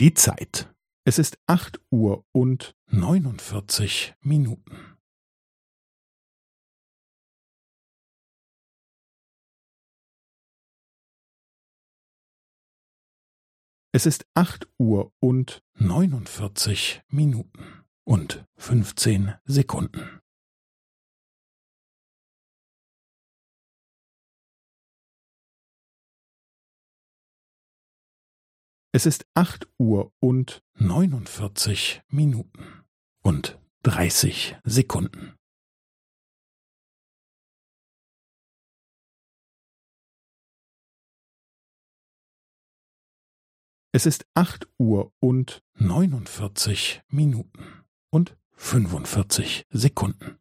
Die Zeit. Es ist acht Uhr und neunundvierzig Minuten. Es ist acht Uhr und neunundvierzig Minuten und fünfzehn Sekunden. Es ist acht Uhr und neunundvierzig Minuten und dreißig Sekunden. Es ist acht Uhr und neunundvierzig Minuten und fünfundvierzig Sekunden.